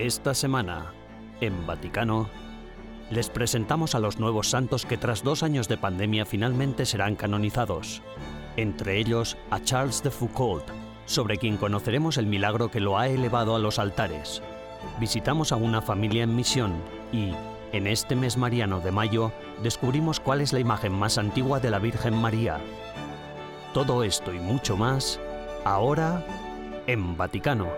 Esta semana, en Vaticano, les presentamos a los nuevos santos que tras dos años de pandemia finalmente serán canonizados. Entre ellos a Charles de Foucault, sobre quien conoceremos el milagro que lo ha elevado a los altares. Visitamos a una familia en misión y, en este mes mariano de mayo, descubrimos cuál es la imagen más antigua de la Virgen María. Todo esto y mucho más, ahora en Vaticano.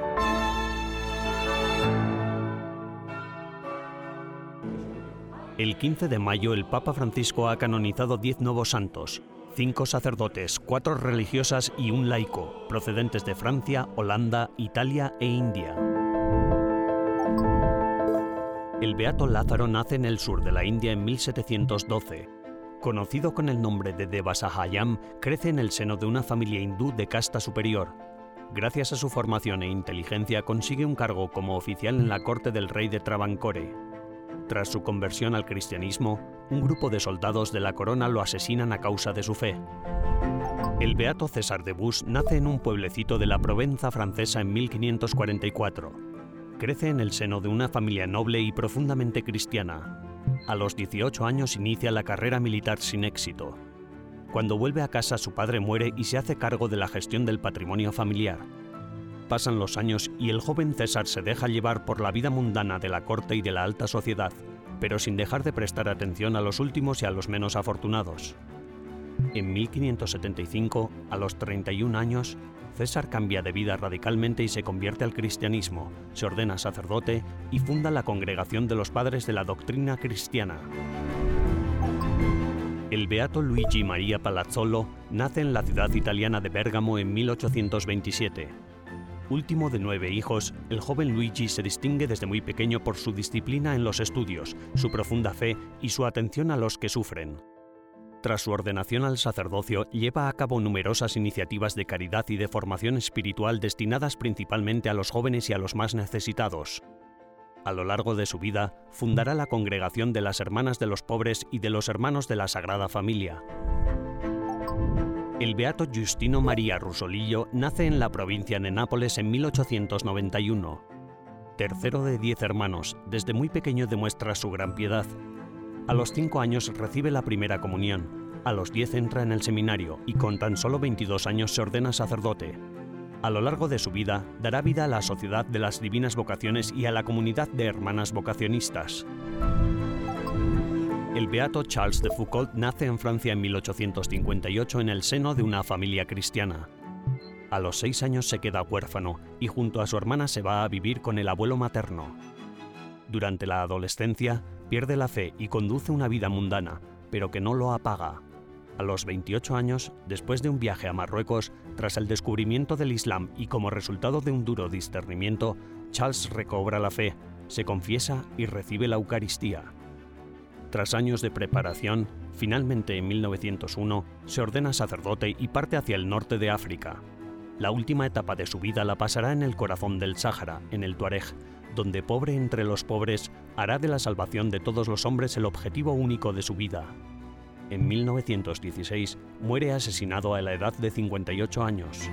El 15 de mayo el Papa Francisco ha canonizado 10 nuevos santos, 5 sacerdotes, 4 religiosas y un laico, procedentes de Francia, Holanda, Italia e India. El Beato Lázaro nace en el sur de la India en 1712. Conocido con el nombre de Devasahayam, crece en el seno de una familia hindú de casta superior. Gracias a su formación e inteligencia consigue un cargo como oficial en la corte del rey de Travancore. Tras su conversión al cristianismo, un grupo de soldados de la corona lo asesinan a causa de su fe. El beato César de Bus nace en un pueblecito de la Provenza francesa en 1544. Crece en el seno de una familia noble y profundamente cristiana. A los 18 años inicia la carrera militar sin éxito. Cuando vuelve a casa su padre muere y se hace cargo de la gestión del patrimonio familiar. Pasan los años y el joven César se deja llevar por la vida mundana de la corte y de la alta sociedad, pero sin dejar de prestar atención a los últimos y a los menos afortunados. En 1575, a los 31 años, César cambia de vida radicalmente y se convierte al cristianismo, se ordena sacerdote y funda la Congregación de los Padres de la Doctrina Cristiana. El beato Luigi Maria Palazzolo nace en la ciudad italiana de Bérgamo en 1827 Último de nueve hijos, el joven Luigi se distingue desde muy pequeño por su disciplina en los estudios, su profunda fe y su atención a los que sufren. Tras su ordenación al sacerdocio, lleva a cabo numerosas iniciativas de caridad y de formación espiritual destinadas principalmente a los jóvenes y a los más necesitados. A lo largo de su vida, fundará la Congregación de las Hermanas de los Pobres y de los Hermanos de la Sagrada Familia. El beato Justino María Rusolillo nace en la provincia de Nápoles en 1891. Tercero de diez hermanos, desde muy pequeño demuestra su gran piedad. A los cinco años recibe la primera comunión, a los diez entra en el seminario y con tan solo 22 años se ordena sacerdote. A lo largo de su vida dará vida a la Sociedad de las Divinas Vocaciones y a la comunidad de hermanas vocacionistas. El beato Charles de Foucault nace en Francia en 1858 en el seno de una familia cristiana. A los seis años se queda huérfano y junto a su hermana se va a vivir con el abuelo materno. Durante la adolescencia pierde la fe y conduce una vida mundana, pero que no lo apaga. A los 28 años, después de un viaje a Marruecos, tras el descubrimiento del Islam y como resultado de un duro discernimiento, Charles recobra la fe, se confiesa y recibe la Eucaristía. Tras años de preparación, finalmente en 1901 se ordena sacerdote y parte hacia el norte de África. La última etapa de su vida la pasará en el corazón del Sáhara, en el Tuareg, donde pobre entre los pobres hará de la salvación de todos los hombres el objetivo único de su vida. En 1916 muere asesinado a la edad de 58 años.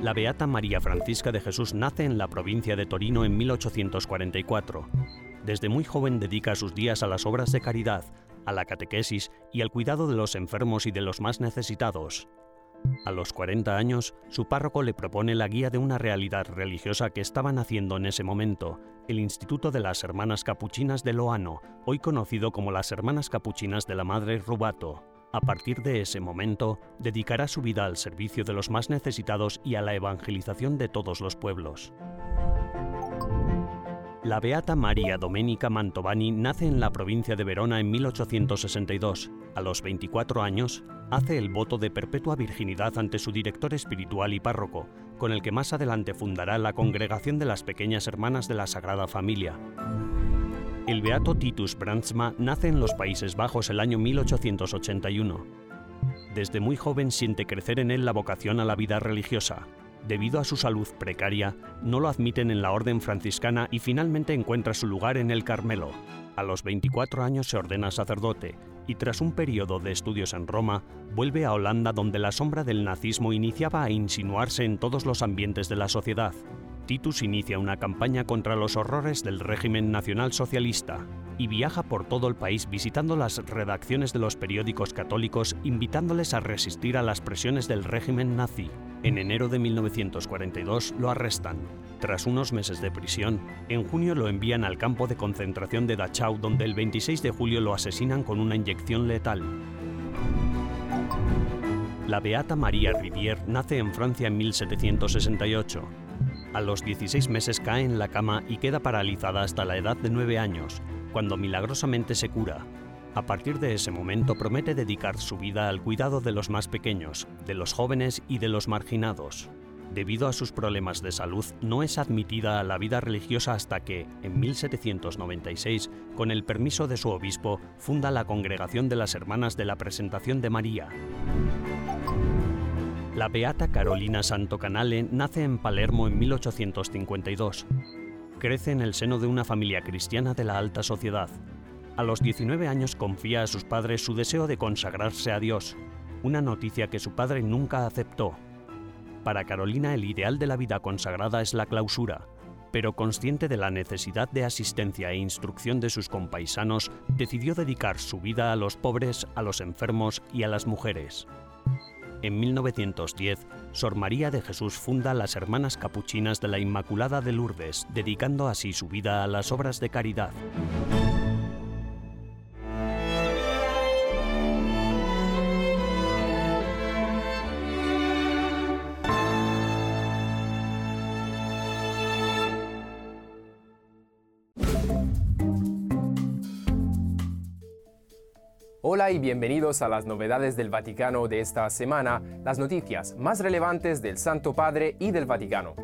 La Beata María Francisca de Jesús nace en la provincia de Torino en 1844 desde muy joven dedica sus días a las obras de caridad, a la catequesis y al cuidado de los enfermos y de los más necesitados. A los 40 años, su párroco le propone la guía de una realidad religiosa que estaba naciendo en ese momento, el Instituto de las Hermanas Capuchinas de Loano, hoy conocido como las Hermanas Capuchinas de la Madre Rubato. A partir de ese momento, dedicará su vida al servicio de los más necesitados y a la evangelización de todos los pueblos. La beata María Domenica Mantovani nace en la provincia de Verona en 1862. A los 24 años, hace el voto de perpetua virginidad ante su director espiritual y párroco, con el que más adelante fundará la Congregación de las Pequeñas Hermanas de la Sagrada Familia. El beato Titus Brandsma nace en los Países Bajos el año 1881. Desde muy joven siente crecer en él la vocación a la vida religiosa, debido a su salud precaria, no lo admiten en la orden franciscana y finalmente encuentra su lugar en el Carmelo. A los 24 años se ordena sacerdote y tras un periodo de estudios en Roma, vuelve a Holanda donde la sombra del nazismo iniciaba a insinuarse en todos los ambientes de la sociedad. Titus inicia una campaña contra los horrores del régimen nacionalsocialista y viaja por todo el país visitando las redacciones de los periódicos católicos invitándoles a resistir a las presiones del régimen nazi. En enero de 1942 lo arrestan. Tras unos meses de prisión, en junio lo envían al campo de concentración de Dachau donde el 26 de julio lo asesinan con una inyección letal. La beata María Rivière nace en Francia en 1768. A los 16 meses cae en la cama y queda paralizada hasta la edad de 9 años, cuando milagrosamente se cura. A partir de ese momento promete dedicar su vida al cuidado de los más pequeños, de los jóvenes y de los marginados. Debido a sus problemas de salud, no es admitida a la vida religiosa hasta que, en 1796, con el permiso de su obispo, funda la Congregación de las Hermanas de la Presentación de María. La beata Carolina Santo Canale nace en Palermo en 1852. Crece en el seno de una familia cristiana de la alta sociedad. A los 19 años confía a sus padres su deseo de consagrarse a Dios, una noticia que su padre nunca aceptó. Para Carolina el ideal de la vida consagrada es la clausura, pero consciente de la necesidad de asistencia e instrucción de sus compaisanos, decidió dedicar su vida a los pobres, a los enfermos y a las mujeres. En 1910, Sor María de Jesús funda las Hermanas Capuchinas de la Inmaculada de Lourdes, dedicando así su vida a las obras de caridad. Hola y bienvenidos a las novedades del Vaticano de esta semana, las noticias más relevantes del Santo Padre y del Vaticano.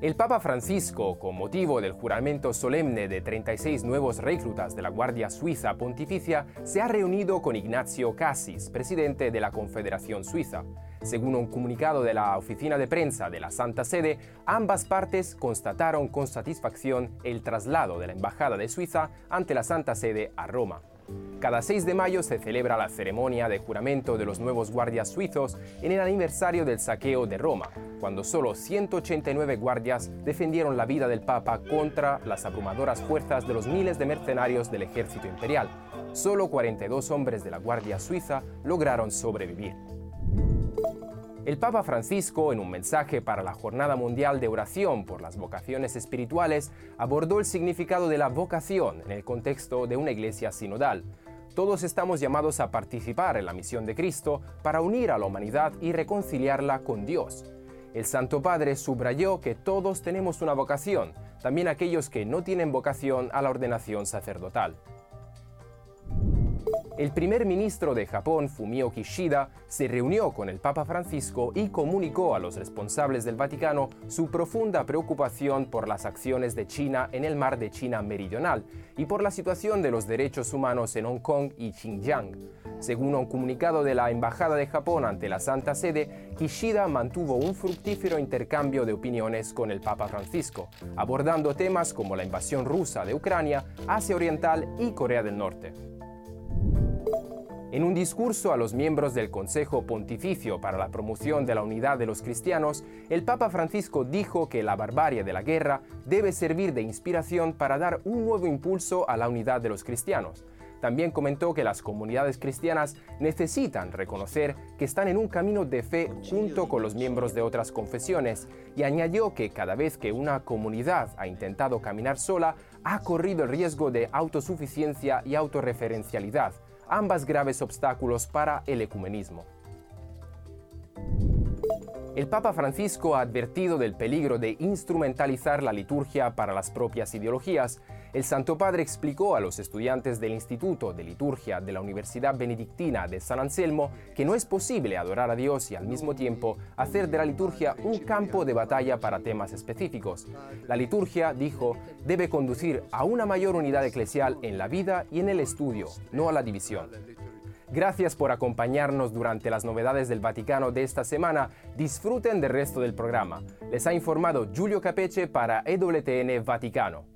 El Papa Francisco, con motivo del juramento solemne de 36 nuevos reclutas de la Guardia Suiza Pontificia, se ha reunido con Ignacio Cassis, presidente de la Confederación Suiza. Según un comunicado de la oficina de prensa de la Santa Sede, ambas partes constataron con satisfacción el traslado de la Embajada de Suiza ante la Santa Sede a Roma. Cada 6 de mayo se celebra la ceremonia de juramento de los nuevos guardias suizos en el aniversario del saqueo de Roma, cuando solo 189 guardias defendieron la vida del Papa contra las abrumadoras fuerzas de los miles de mercenarios del ejército imperial. Solo 42 hombres de la Guardia Suiza lograron sobrevivir. El Papa Francisco, en un mensaje para la Jornada Mundial de Oración por las Vocaciones Espirituales, abordó el significado de la vocación en el contexto de una iglesia sinodal. Todos estamos llamados a participar en la misión de Cristo para unir a la humanidad y reconciliarla con Dios. El Santo Padre subrayó que todos tenemos una vocación, también aquellos que no tienen vocación a la ordenación sacerdotal. El primer ministro de Japón, Fumio Kishida, se reunió con el Papa Francisco y comunicó a los responsables del Vaticano su profunda preocupación por las acciones de China en el mar de China Meridional y por la situación de los derechos humanos en Hong Kong y Xinjiang. Según un comunicado de la Embajada de Japón ante la Santa Sede, Kishida mantuvo un fructífero intercambio de opiniones con el Papa Francisco, abordando temas como la invasión rusa de Ucrania, Asia Oriental y Corea del Norte. En un discurso a los miembros del Consejo Pontificio para la Promoción de la Unidad de los Cristianos, el Papa Francisco dijo que la barbarie de la guerra debe servir de inspiración para dar un nuevo impulso a la unidad de los cristianos. También comentó que las comunidades cristianas necesitan reconocer que están en un camino de fe junto con los miembros de otras confesiones y añadió que cada vez que una comunidad ha intentado caminar sola, ha corrido el riesgo de autosuficiencia y autorreferencialidad ambas graves obstáculos para el ecumenismo. El Papa Francisco ha advertido del peligro de instrumentalizar la liturgia para las propias ideologías. El Santo Padre explicó a los estudiantes del Instituto de Liturgia de la Universidad Benedictina de San Anselmo que no es posible adorar a Dios y al mismo tiempo hacer de la liturgia un campo de batalla para temas específicos. La liturgia, dijo, debe conducir a una mayor unidad eclesial en la vida y en el estudio, no a la división. Gracias por acompañarnos durante las novedades del Vaticano de esta semana. Disfruten del resto del programa. Les ha informado Giulio Capeche para EWTN Vaticano.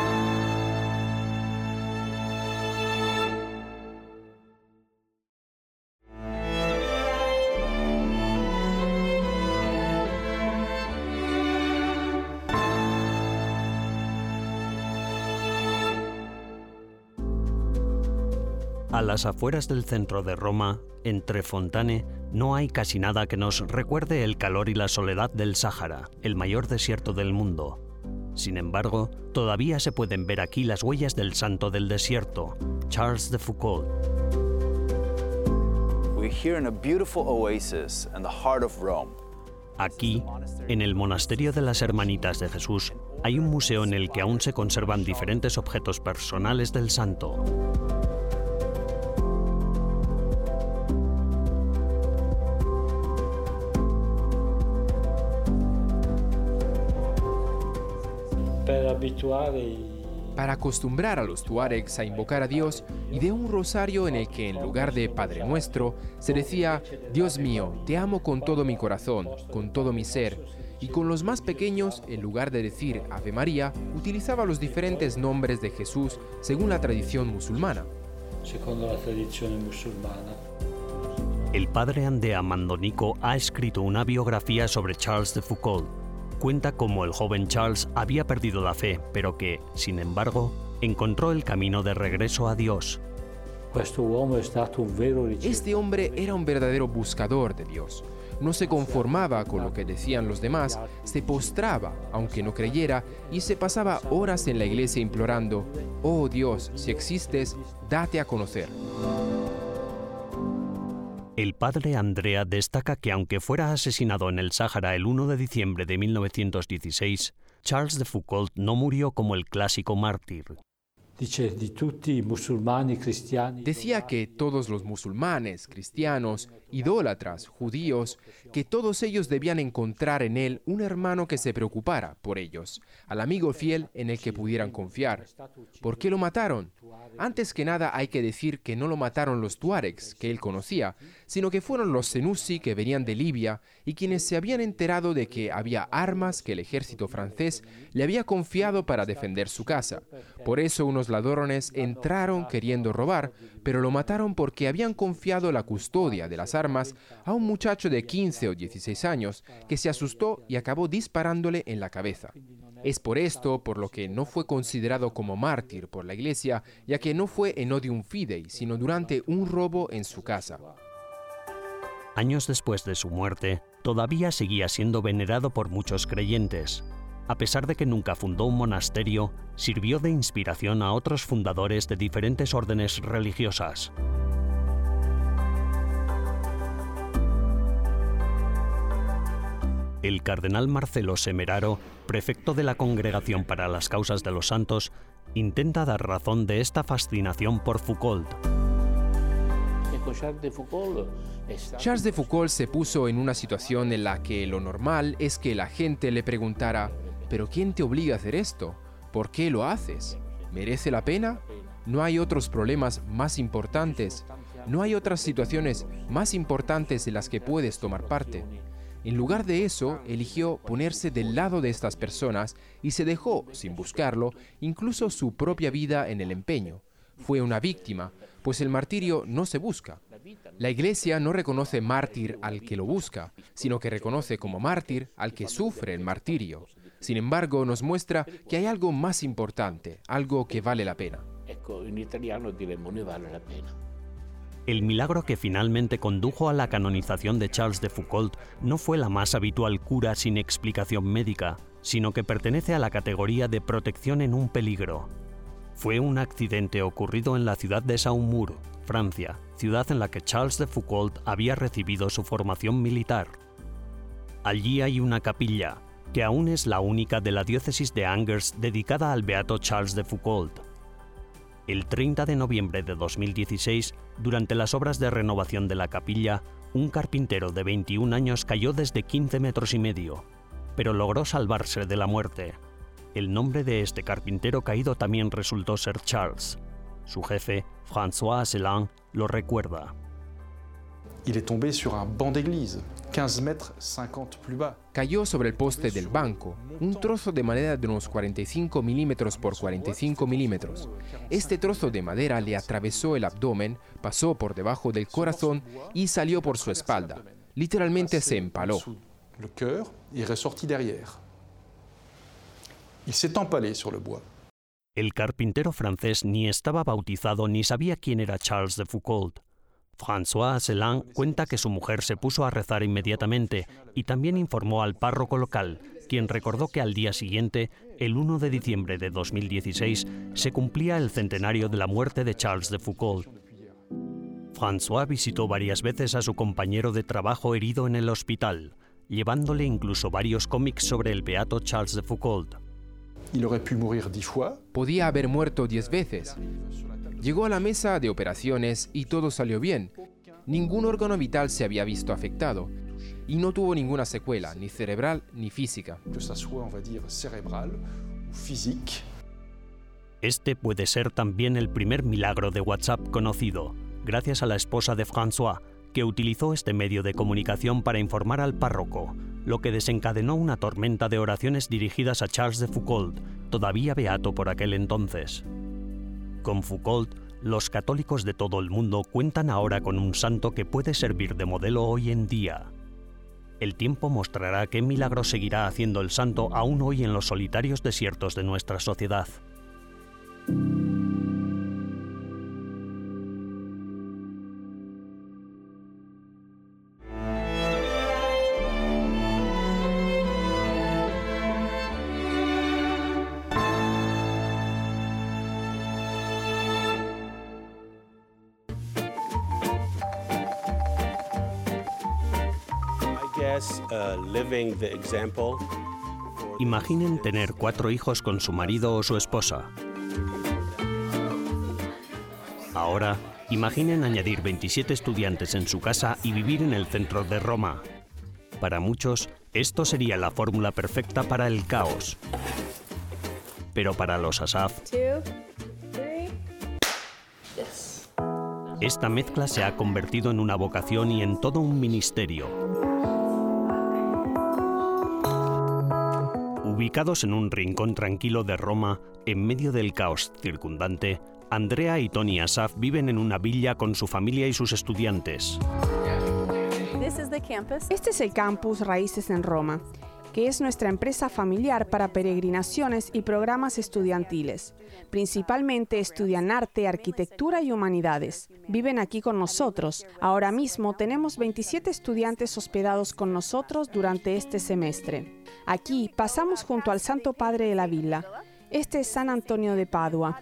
A las afueras del centro de Roma, entre Fontane, no hay casi nada que nos recuerde el calor y la soledad del Sáhara, el mayor desierto del mundo. Sin embargo, todavía se pueden ver aquí las huellas del santo del desierto, Charles de Foucault. Aquí, en el monasterio de las Hermanitas de Jesús, hay un museo en el que aún se conservan diferentes objetos personales del santo. Para acostumbrar a los tuaregs a invocar a Dios y de un rosario en el que en lugar de Padre Nuestro se decía, Dios mío, te amo con todo mi corazón, con todo mi ser, y con los más pequeños, en lugar de decir Ave María, utilizaba los diferentes nombres de Jesús según la tradición musulmana. El padre Andea Mandonico ha escrito una biografía sobre Charles de Foucault cuenta cómo el joven Charles había perdido la fe, pero que, sin embargo, encontró el camino de regreso a Dios. Este hombre era un verdadero buscador de Dios. No se conformaba con lo que decían los demás, se postraba, aunque no creyera, y se pasaba horas en la iglesia implorando, Oh Dios, si existes, date a conocer. El padre Andrea destaca que aunque fuera asesinado en el Sáhara el 1 de diciembre de 1916, Charles de Foucault no murió como el clásico mártir. Decía que todos los musulmanes, cristianos, idólatras, judíos, que todos ellos debían encontrar en él un hermano que se preocupara por ellos, al amigo fiel en el que pudieran confiar. ¿Por qué lo mataron? Antes que nada hay que decir que no lo mataron los tuaregs que él conocía, sino que fueron los senussi que venían de Libia y quienes se habían enterado de que había armas que el ejército francés le había confiado para defender su casa. Por eso unos ladrones entraron queriendo robar, pero lo mataron porque habían confiado la custodia de las armas a un muchacho de 15 o 16 años que se asustó y acabó disparándole en la cabeza. Es por esto por lo que no fue considerado como mártir por la iglesia, ya que no fue en odium fidei, sino durante un robo en su casa. Años después de su muerte, todavía seguía siendo venerado por muchos creyentes. A pesar de que nunca fundó un monasterio, sirvió de inspiración a otros fundadores de diferentes órdenes religiosas. El cardenal Marcelo Semeraro, prefecto de la Congregación para las Causas de los Santos, intenta dar razón de esta fascinación por Foucault. Charles de Foucault se puso en una situación en la que lo normal es que la gente le preguntara, ¿pero quién te obliga a hacer esto? ¿Por qué lo haces? ¿Merece la pena? ¿No hay otros problemas más importantes? ¿No hay otras situaciones más importantes en las que puedes tomar parte? En lugar de eso, eligió ponerse del lado de estas personas y se dejó, sin buscarlo, incluso su propia vida en el empeño. Fue una víctima, pues el martirio no se busca. La Iglesia no reconoce mártir al que lo busca, sino que reconoce como mártir al que sufre el martirio. Sin embargo, nos muestra que hay algo más importante, algo que vale la pena. En italiano diremmo vale la pena. El milagro que finalmente condujo a la canonización de Charles de Foucault no fue la más habitual cura sin explicación médica, sino que pertenece a la categoría de protección en un peligro. Fue un accidente ocurrido en la ciudad de Saumur, Francia, ciudad en la que Charles de Foucault había recibido su formación militar. Allí hay una capilla, que aún es la única de la diócesis de Angers dedicada al beato Charles de Foucault. El 30 de noviembre de 2016, durante las obras de renovación de la capilla, un carpintero de 21 años cayó desde 15 metros y medio, pero logró salvarse de la muerte. El nombre de este carpintero caído también resultó ser Charles. Su jefe, François Asselin, lo recuerda. Il est tombé sur un banc d'église, 15 mètres 50 plus bas. Cayó sobre el poste del banco, un trozo de madera de unos 45 milímetros por 45 milímetros. Este trozo de madera le atravesó el abdomen, pasó por debajo del corazón y salió por su espalda. Literalmente se empaló. Le cœur est ressorti derrière. Il s'est empalé sur le bois. El carpintero francés ni estaba bautizado ni sabía quién era Charles de Foucault. François Asselin cuenta que su mujer se puso a rezar inmediatamente y también informó al párroco local, quien recordó que al día siguiente, el 1 de diciembre de 2016, se cumplía el centenario de la muerte de Charles de Foucault. François visitó varias veces a su compañero de trabajo herido en el hospital, llevándole incluso varios cómics sobre el beato Charles de Foucault. Podía haber muerto diez veces. Llegó a la mesa de operaciones y todo salió bien. Ningún órgano vital se había visto afectado y no tuvo ninguna secuela, ni cerebral ni física. Este puede ser también el primer milagro de WhatsApp conocido, gracias a la esposa de François, que utilizó este medio de comunicación para informar al párroco, lo que desencadenó una tormenta de oraciones dirigidas a Charles de Foucault, todavía beato por aquel entonces. Con Foucault, los católicos de todo el mundo cuentan ahora con un santo que puede servir de modelo hoy en día. El tiempo mostrará qué milagro seguirá haciendo el santo aún hoy en los solitarios desiertos de nuestra sociedad. Imaginen tener cuatro hijos con su marido o su esposa. Ahora, imaginen añadir 27 estudiantes en su casa y vivir en el centro de Roma. Para muchos, esto sería la fórmula perfecta para el caos. Pero para los Asaf, two, three. esta mezcla se ha convertido en una vocación y en todo un ministerio. Ubicados en un rincón tranquilo de Roma, en medio del caos circundante, Andrea y Tony Asaf viven en una villa con su familia y sus estudiantes. Este es el campus Raíces en Roma, que es nuestra empresa familiar para peregrinaciones y programas estudiantiles. Principalmente estudian arte, arquitectura y humanidades. Viven aquí con nosotros. Ahora mismo tenemos 27 estudiantes hospedados con nosotros durante este semestre. Aquí pasamos junto al Santo Padre de la Villa. Este es San Antonio de Padua.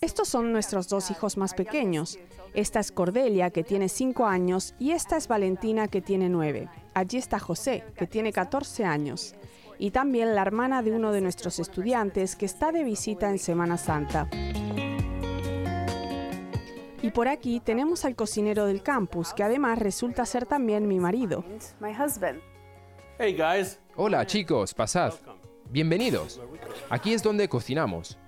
Estos son nuestros dos hijos más pequeños. Esta es Cordelia, que tiene 5 años, y esta es Valentina, que tiene 9. Allí está José, que tiene 14 años. Y también la hermana de uno de nuestros estudiantes, que está de visita en Semana Santa. Y por aquí tenemos al cocinero del campus, que además resulta ser también mi marido. My husband. Hey guys, Hola chicos, pasad. Bienvenidos. Aquí es donde cocinamos.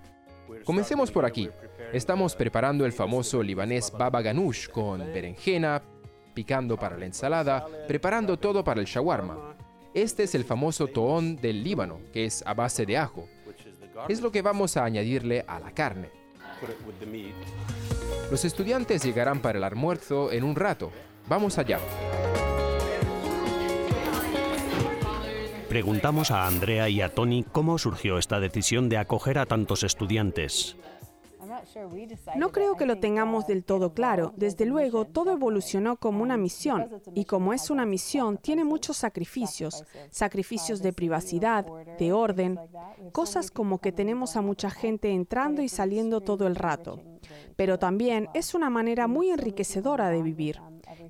Comencemos por aquí. Estamos preparando el famoso libanés baba ganoush con berenjena, picando para la ensalada, preparando todo para el shawarma. Este es el famoso toón del Líbano, que es a base de ajo. Es lo que vamos a añadirle a la carne. Los estudiantes llegarán para el almuerzo en un rato. Vamos allá. Preguntamos a Andrea y a Tony cómo surgió esta decisión de acoger a tantos estudiantes. No creo que lo tengamos del todo claro. Desde luego, todo evolucionó como una misión y como es una misión, tiene muchos sacrificios. Sacrificios de privacidad, de orden, cosas como que tenemos a mucha gente entrando y saliendo todo el rato. Pero también es una manera muy enriquecedora de vivir.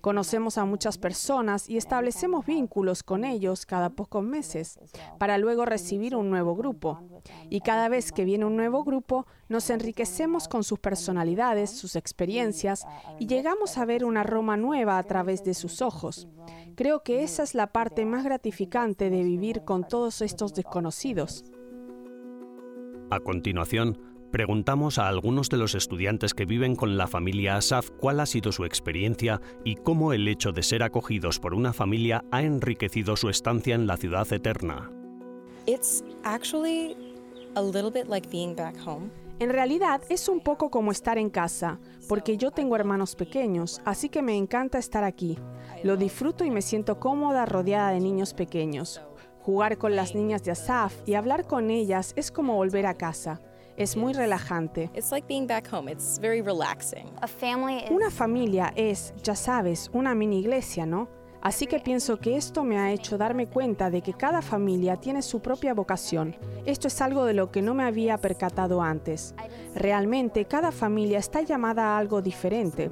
Conocemos a muchas personas y establecemos vínculos con ellos cada pocos meses para luego recibir un nuevo grupo. Y cada vez que viene un nuevo grupo, nos enriquecemos con sus personalidades, sus experiencias y llegamos a ver una Roma nueva a través de sus ojos. Creo que esa es la parte más gratificante de vivir con todos estos desconocidos. A continuación, Preguntamos a algunos de los estudiantes que viven con la familia Asaf cuál ha sido su experiencia y cómo el hecho de ser acogidos por una familia ha enriquecido su estancia en la ciudad eterna. En realidad es un poco como estar en casa, porque yo tengo hermanos pequeños, así que me encanta estar aquí. Lo disfruto y me siento cómoda rodeada de niños pequeños. Jugar con las niñas de Asaf y hablar con ellas es como volver a casa. Es muy relajante. Una familia es, ya sabes, una mini iglesia, ¿no? Así que pienso que esto me ha hecho darme cuenta de que cada familia tiene su propia vocación. Esto es algo de lo que no me había percatado antes. Realmente cada familia está llamada a algo diferente.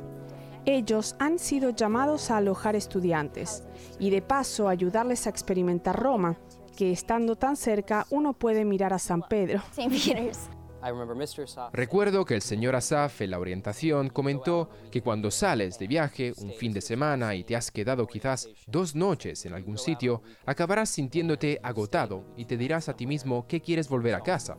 Ellos han sido llamados a alojar estudiantes y de paso ayudarles a experimentar Roma, que estando tan cerca uno puede mirar a San Pedro. Recuerdo que el señor Asaf en la orientación comentó que cuando sales de viaje un fin de semana y te has quedado quizás dos noches en algún sitio, acabarás sintiéndote agotado y te dirás a ti mismo que quieres volver a casa.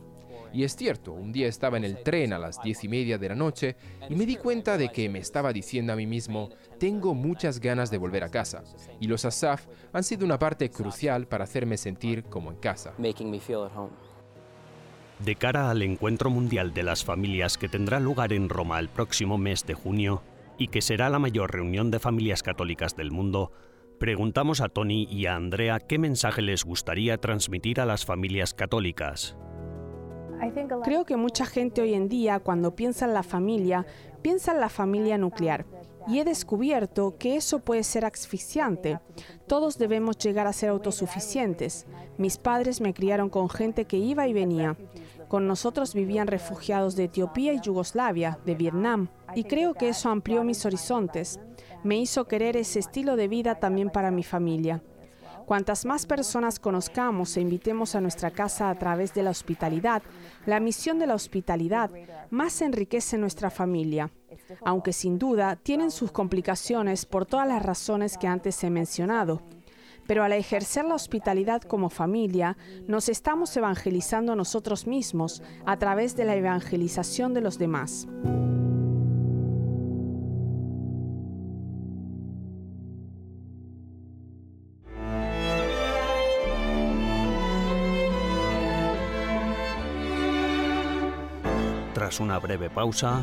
Y es cierto, un día estaba en el tren a las diez y media de la noche y me di cuenta de que me estaba diciendo a mí mismo, tengo muchas ganas de volver a casa. Y los Asaf han sido una parte crucial para hacerme sentir como en casa. De cara al Encuentro Mundial de las Familias que tendrá lugar en Roma el próximo mes de junio y que será la mayor reunión de familias católicas del mundo, preguntamos a Tony y a Andrea qué mensaje les gustaría transmitir a las familias católicas. Creo que mucha gente hoy en día, cuando piensa en la familia, piensa en la familia nuclear. Y he descubierto que eso puede ser asfixiante. Todos debemos llegar a ser autosuficientes. Mis padres me criaron con gente que iba y venía. Con nosotros vivían refugiados de Etiopía y Yugoslavia, de Vietnam, y creo que eso amplió mis horizontes. Me hizo querer ese estilo de vida también para mi familia. Cuantas más personas conozcamos e invitemos a nuestra casa a través de la hospitalidad, la misión de la hospitalidad más enriquece nuestra familia, aunque sin duda tienen sus complicaciones por todas las razones que antes he mencionado pero al ejercer la hospitalidad como familia, nos estamos evangelizando a nosotros mismos a través de la evangelización de los demás. Tras una breve pausa,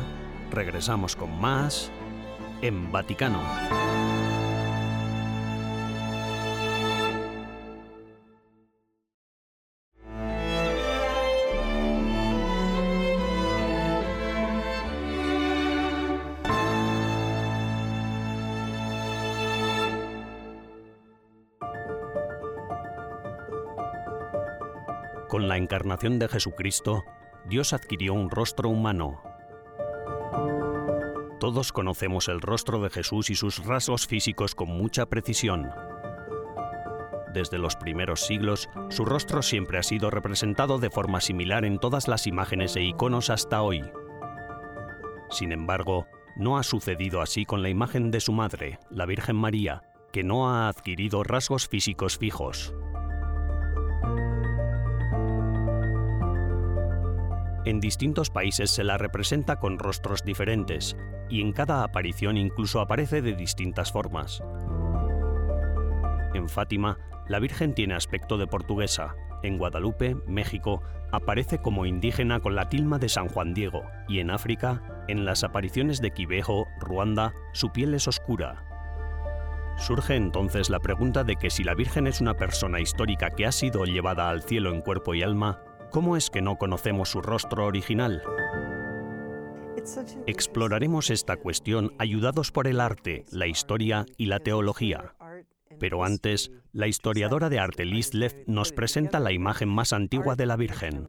regresamos con más en Vaticano. Con la encarnación de Jesucristo, Dios adquirió un rostro humano. Todos conocemos el rostro de Jesús y sus rasgos físicos con mucha precisión. Desde los primeros siglos, su rostro siempre ha sido representado de forma similar en todas las imágenes e iconos hasta hoy. Sin embargo, no ha sucedido así con la imagen de su madre, la Virgen María, que no ha adquirido rasgos físicos fijos. En distintos países se la representa con rostros diferentes, y en cada aparición incluso aparece de distintas formas. En Fátima, la Virgen tiene aspecto de portuguesa. En Guadalupe, México, aparece como indígena con la tilma de San Juan Diego, y en África, en las apariciones de Quibejo, Ruanda, su piel es oscura. Surge entonces la pregunta de que si la Virgen es una persona histórica que ha sido llevada al cielo en cuerpo y alma, ¿Cómo es que no conocemos su rostro original? Exploraremos esta cuestión ayudados por el arte, la historia y la teología. Pero antes, la historiadora de arte Liz Leff nos presenta la imagen más antigua de la Virgen.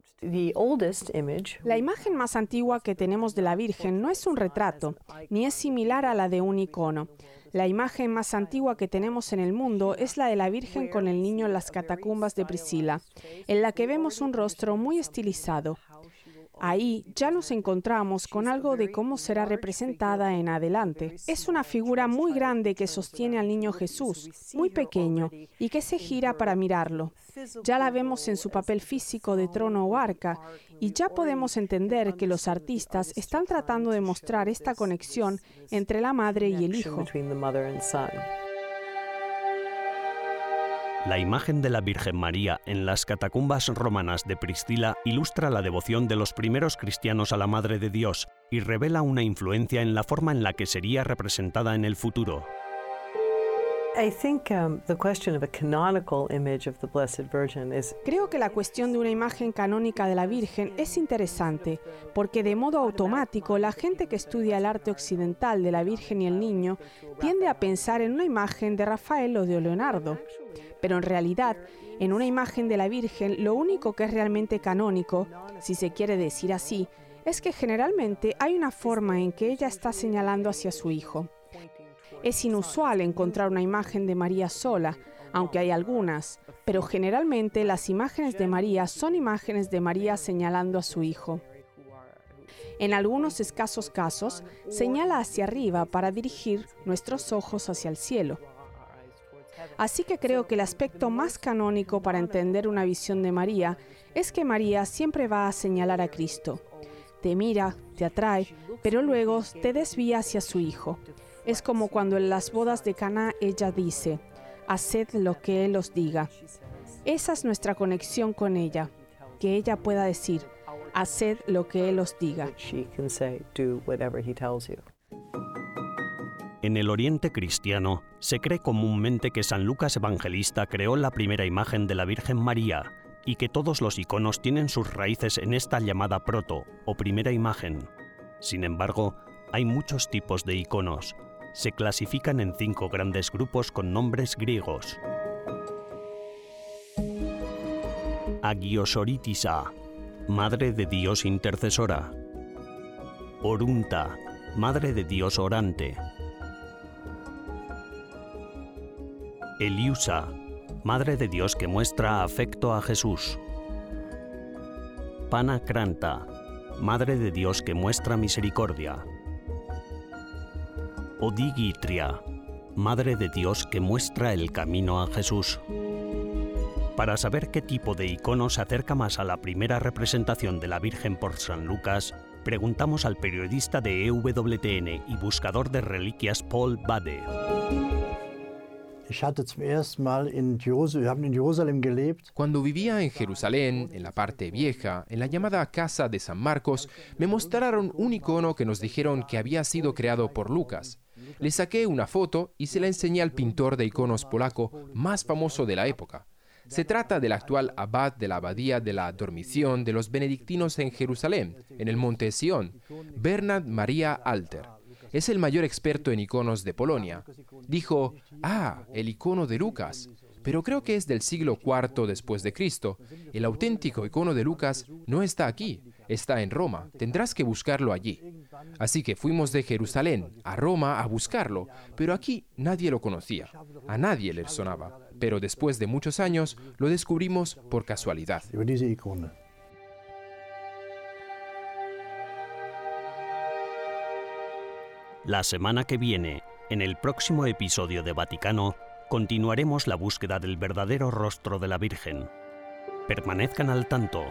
La imagen más antigua que tenemos de la Virgen no es un retrato, ni es similar a la de un icono. La imagen más antigua que tenemos en el mundo es la de la Virgen con el niño en las catacumbas de Priscila, en la que vemos un rostro muy estilizado. Ahí ya nos encontramos con algo de cómo será representada en adelante. Es una figura muy grande que sostiene al niño Jesús, muy pequeño, y que se gira para mirarlo. Ya la vemos en su papel físico de trono o arca, y ya podemos entender que los artistas están tratando de mostrar esta conexión entre la madre y el hijo. La imagen de la Virgen María en las catacumbas romanas de Priscila ilustra la devoción de los primeros cristianos a la Madre de Dios y revela una influencia en la forma en la que sería representada en el futuro. Creo que la cuestión de una imagen canónica de la Virgen es interesante, porque de modo automático la gente que estudia el arte occidental de la Virgen y el Niño tiende a pensar en una imagen de Rafael o de Leonardo. Pero en realidad, en una imagen de la Virgen, lo único que es realmente canónico, si se quiere decir así, es que generalmente hay una forma en que ella está señalando hacia su hijo. Es inusual encontrar una imagen de María sola, aunque hay algunas, pero generalmente las imágenes de María son imágenes de María señalando a su hijo. En algunos escasos casos, señala hacia arriba para dirigir nuestros ojos hacia el cielo. Así que creo que el aspecto más canónico para entender una visión de María es que María siempre va a señalar a Cristo. Te mira, te atrae, pero luego te desvía hacia su Hijo. Es como cuando en las bodas de Cana ella dice, haced lo que Él os diga. Esa es nuestra conexión con ella, que ella pueda decir, haced lo que Él os diga. En el Oriente cristiano se cree comúnmente que San Lucas Evangelista creó la primera imagen de la Virgen María y que todos los iconos tienen sus raíces en esta llamada proto o primera imagen. Sin embargo, hay muchos tipos de iconos. Se clasifican en cinco grandes grupos con nombres griegos. Agiosoritisa, Madre de Dios intercesora. Orunta, Madre de Dios orante. Eliusa, Madre de Dios que muestra afecto a Jesús. Panacranta, Madre de Dios que muestra misericordia. Odigitria, Madre de Dios que muestra el camino a Jesús. Para saber qué tipo de icono se acerca más a la primera representación de la Virgen por San Lucas, preguntamos al periodista de EWTN y buscador de reliquias Paul Bade. Cuando vivía en Jerusalén, en la parte vieja, en la llamada Casa de San Marcos, me mostraron un icono que nos dijeron que había sido creado por Lucas. Le saqué una foto y se la enseñé al pintor de iconos polaco más famoso de la época. Se trata del actual abad de la abadía de la Dormición de los benedictinos en Jerusalén, en el monte Sion, Bernard Maria Alter es el mayor experto en iconos de Polonia. Dijo, ah, el icono de Lucas, pero creo que es del siglo IV después de Cristo. El auténtico icono de Lucas no está aquí, está en Roma. Tendrás que buscarlo allí. Así que fuimos de Jerusalén a Roma a buscarlo, pero aquí nadie lo conocía, a nadie le sonaba. Pero después de muchos años lo descubrimos por casualidad. La semana que viene, en el próximo episodio de Vaticano, continuaremos la búsqueda del verdadero rostro de la Virgen. Permanezcan al tanto